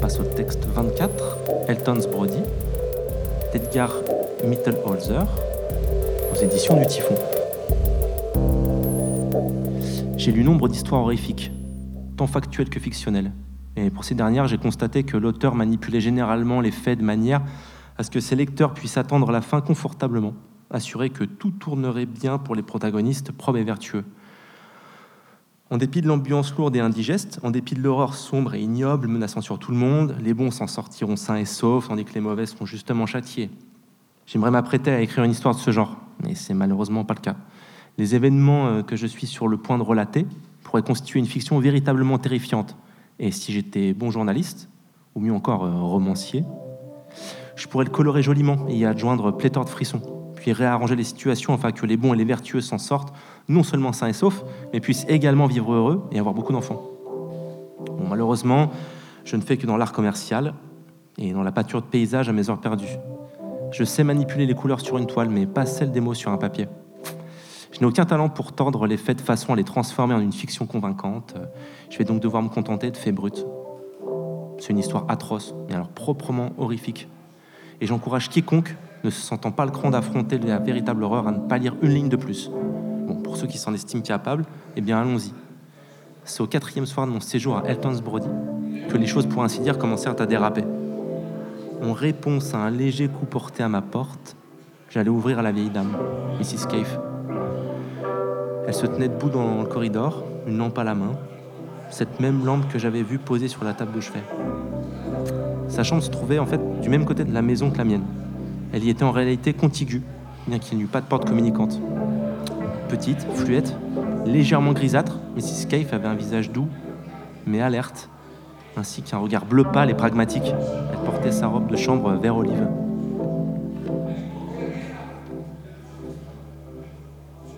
Passe au texte 24, Elton's Brody, d'Edgar Mittelholzer, aux éditions du Typhon. J'ai lu nombre d'histoires horrifiques, tant factuelles que fictionnelles. Et pour ces dernières, j'ai constaté que l'auteur manipulait généralement les faits de manière à ce que ses lecteurs puissent attendre la fin confortablement, assurer que tout tournerait bien pour les protagonistes probes et vertueux. En dépit de l'ambiance lourde et indigeste, en dépit de l'horreur sombre et ignoble menaçant sur tout le monde, les bons s'en sortiront sains et saufs, tandis que les mauvais seront justement châtiés. J'aimerais m'apprêter à écrire une histoire de ce genre, mais c'est malheureusement pas le cas. Les événements euh, que je suis sur le point de relater pourraient constituer une fiction véritablement terrifiante. Et si j'étais bon journaliste, ou mieux encore euh, romancier, je pourrais le colorer joliment et y adjoindre pléthore de frissons, puis réarranger les situations afin que les bons et les vertueux s'en sortent, non seulement sains et saufs, mais puissent également vivre heureux et avoir beaucoup d'enfants. Malheureusement, je ne fais que dans l'art commercial et dans la pâture de paysage à mes heures perdues. Je sais manipuler les couleurs sur une toile, mais pas celles des mots sur un papier. Je n'ai aucun talent pour tordre les faits de façon à les transformer en une fiction convaincante. Je vais donc devoir me contenter de faits bruts. C'est une histoire atroce, mais alors proprement horrifique. Et j'encourage quiconque, ne se sentant pas le cran d'affronter la véritable horreur, à ne pas lire une ligne de plus. Bon, pour ceux qui s'en estiment capables, eh bien allons-y. C'est au quatrième soir de mon séjour à Elton's Brody que les choses, pour ainsi dire, commencèrent à déraper. En réponse à un léger coup porté à ma porte, j'allais ouvrir à la vieille dame, Mrs. Cave. Elle se tenait debout dans le corridor, une lampe à la main, cette même lampe que j'avais vue posée sur la table de chevet. Sa chambre se trouvait en fait du même côté de la maison que la mienne. Elle y était en réalité contiguë, bien qu'il n'y eût pas de porte communicante. Petite, fluette, légèrement grisâtre, Mrs. Cave avait un visage doux, mais alerte, ainsi qu'un regard bleu pâle et pragmatique. Elle portait sa robe de chambre vert olive.